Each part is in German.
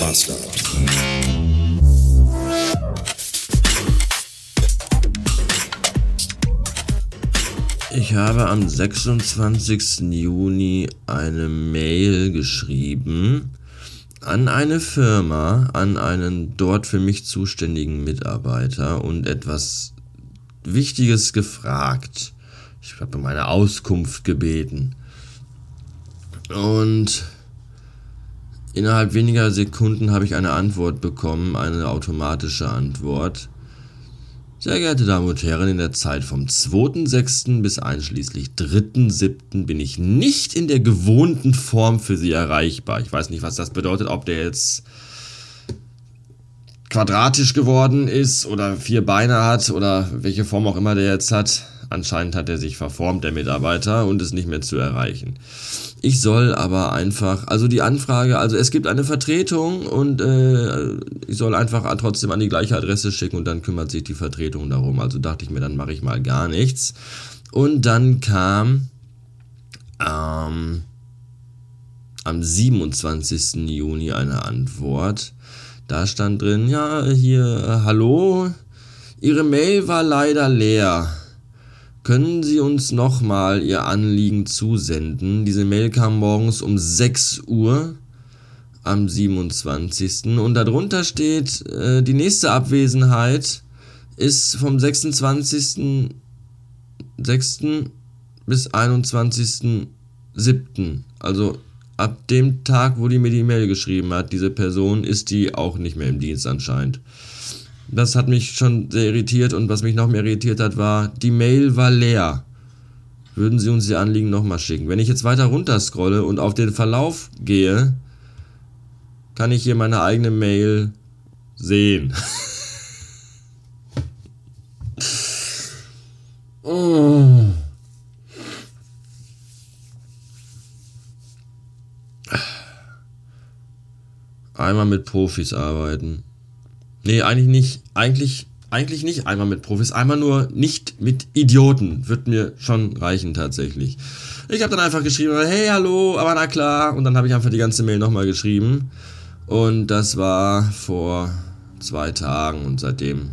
Master. Ich habe am 26. Juni eine Mail geschrieben an eine Firma, an einen dort für mich zuständigen Mitarbeiter und etwas Wichtiges gefragt. Ich habe um eine Auskunft gebeten. Und innerhalb weniger Sekunden habe ich eine Antwort bekommen, eine automatische Antwort. Sehr geehrte Damen und Herren, in der Zeit vom 2.6. bis einschließlich 3.7. bin ich nicht in der gewohnten Form für Sie erreichbar. Ich weiß nicht, was das bedeutet, ob der jetzt quadratisch geworden ist oder vier Beine hat oder welche Form auch immer der jetzt hat. Anscheinend hat er sich verformt, der Mitarbeiter, und ist nicht mehr zu erreichen. Ich soll aber einfach, also die Anfrage, also es gibt eine Vertretung und äh, ich soll einfach trotzdem an die gleiche Adresse schicken und dann kümmert sich die Vertretung darum. Also dachte ich mir, dann mache ich mal gar nichts. Und dann kam ähm, am 27. Juni eine Antwort. Da stand drin, ja, hier, hallo, Ihre Mail war leider leer. Können Sie uns nochmal Ihr Anliegen zusenden? Diese Mail kam morgens um 6 Uhr am 27. Und darunter steht, äh, die nächste Abwesenheit ist vom 26.06. bis 21.07. Also ab dem Tag, wo die mir die Mail geschrieben hat, diese Person, ist die auch nicht mehr im Dienst anscheinend. Das hat mich schon sehr irritiert und was mich noch mehr irritiert hat, war, die Mail war leer. Würden Sie uns Ihr Anliegen nochmal schicken? Wenn ich jetzt weiter runter scrolle und auf den Verlauf gehe, kann ich hier meine eigene Mail sehen. oh. Einmal mit Profis arbeiten. Nee, eigentlich nicht. Eigentlich, eigentlich nicht einmal mit Profis. Einmal nur nicht mit Idioten. Wird mir schon reichen tatsächlich. Ich habe dann einfach geschrieben, hey, hallo, aber na klar. Und dann habe ich einfach die ganze Mail nochmal geschrieben. Und das war vor zwei Tagen und seitdem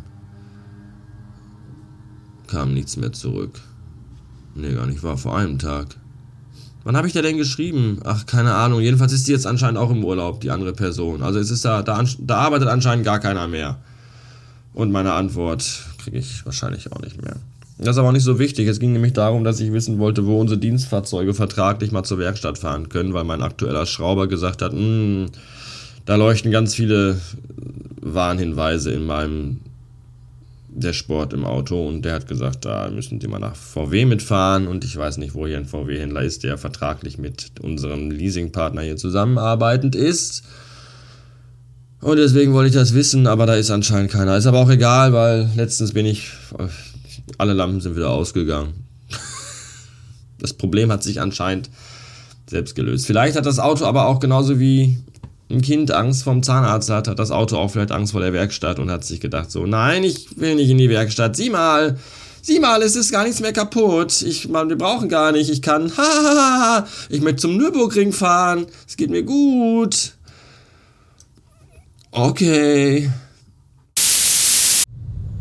kam nichts mehr zurück. Nee, gar nicht, war vor einem Tag. Wann habe ich da denn geschrieben? Ach, keine Ahnung. Jedenfalls ist die jetzt anscheinend auch im Urlaub, die andere Person. Also es ist da, da, da arbeitet anscheinend gar keiner mehr. Und meine Antwort kriege ich wahrscheinlich auch nicht mehr. Das ist aber auch nicht so wichtig. Es ging nämlich darum, dass ich wissen wollte, wo unsere Dienstfahrzeuge vertraglich mal zur Werkstatt fahren können, weil mein aktueller Schrauber gesagt hat, hm, da leuchten ganz viele Warnhinweise in meinem der Sport im Auto und der hat gesagt, da müssen Sie mal nach VW mitfahren und ich weiß nicht, wo hier ein VW-Händler ist, der vertraglich mit unserem Leasingpartner hier zusammenarbeitend ist. Und deswegen wollte ich das wissen, aber da ist anscheinend keiner. Ist aber auch egal, weil letztens bin ich, alle Lampen sind wieder ausgegangen. Das Problem hat sich anscheinend selbst gelöst. Vielleicht hat das Auto aber auch genauso wie ein Kind Angst vom Zahnarzt hat, hat das Auto auch vielleicht Angst vor der Werkstatt und hat sich gedacht so, nein, ich will nicht in die Werkstatt, sieh mal, sieh mal, es ist gar nichts mehr kaputt, ich, man, wir brauchen gar nicht, ich kann, hahaha, ich möchte zum Nürburgring fahren, es geht mir gut. Okay.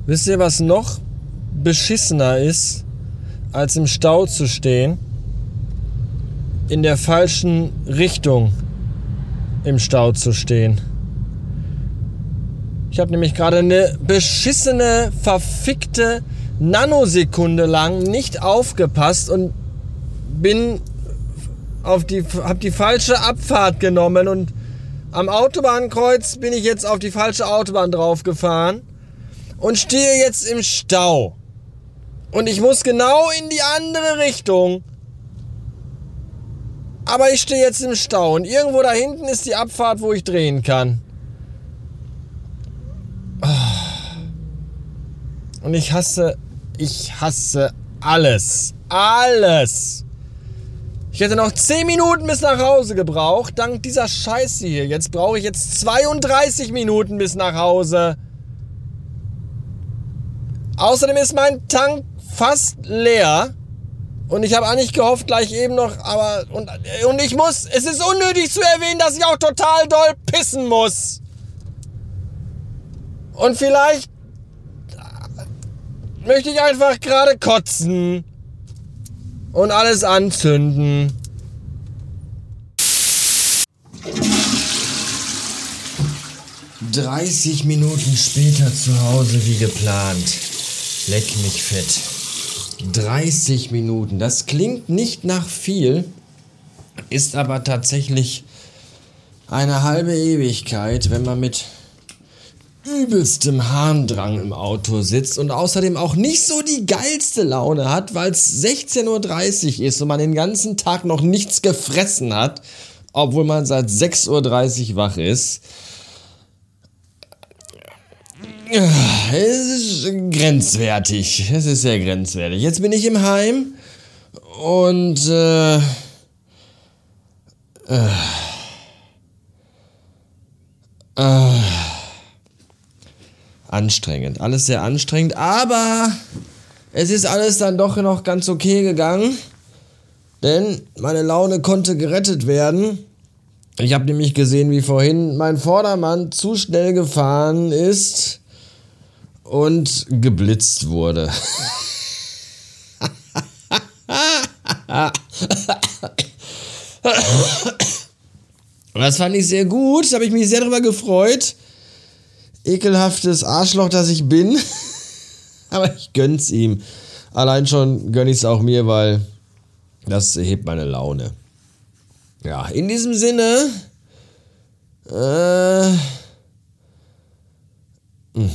Wisst ihr, was noch beschissener ist, als im Stau zu stehen? In der falschen Richtung im Stau zu stehen. Ich habe nämlich gerade eine beschissene, verfickte Nanosekunde lang nicht aufgepasst und bin auf die, hab die falsche Abfahrt genommen und am Autobahnkreuz bin ich jetzt auf die falsche Autobahn draufgefahren und stehe jetzt im Stau. Und ich muss genau in die andere Richtung. Aber ich stehe jetzt im Stau und irgendwo da hinten ist die Abfahrt, wo ich drehen kann. Und ich hasse, ich hasse alles. Alles. Ich hätte noch 10 Minuten bis nach Hause gebraucht, dank dieser Scheiße hier. Jetzt brauche ich jetzt 32 Minuten bis nach Hause. Außerdem ist mein Tank fast leer. Und ich habe eigentlich gehofft, gleich eben noch, aber. Und, und ich muss. Es ist unnötig zu erwähnen, dass ich auch total doll pissen muss. Und vielleicht möchte ich einfach gerade kotzen und alles anzünden. Dreißig Minuten später zu Hause wie geplant. Leck mich fett. 30 Minuten. Das klingt nicht nach viel, ist aber tatsächlich eine halbe Ewigkeit, wenn man mit übelstem Harndrang im Auto sitzt und außerdem auch nicht so die geilste Laune hat, weil es 16.30 Uhr ist und man den ganzen Tag noch nichts gefressen hat, obwohl man seit 6.30 Uhr wach ist. Es ist grenzwertig. Es ist sehr grenzwertig. Jetzt bin ich im Heim und äh, äh, äh, anstrengend. Alles sehr anstrengend, aber es ist alles dann doch noch ganz okay gegangen, denn meine Laune konnte gerettet werden. Ich habe nämlich gesehen, wie vorhin mein Vordermann zu schnell gefahren ist und geblitzt wurde. das fand ich sehr gut, da habe ich mich sehr darüber gefreut. Ekelhaftes Arschloch, das ich bin. Aber ich gönn's ihm. Allein schon gönn ich's auch mir, weil das hebt meine Laune. Ja, in diesem Sinne. Äh, mh. Hm.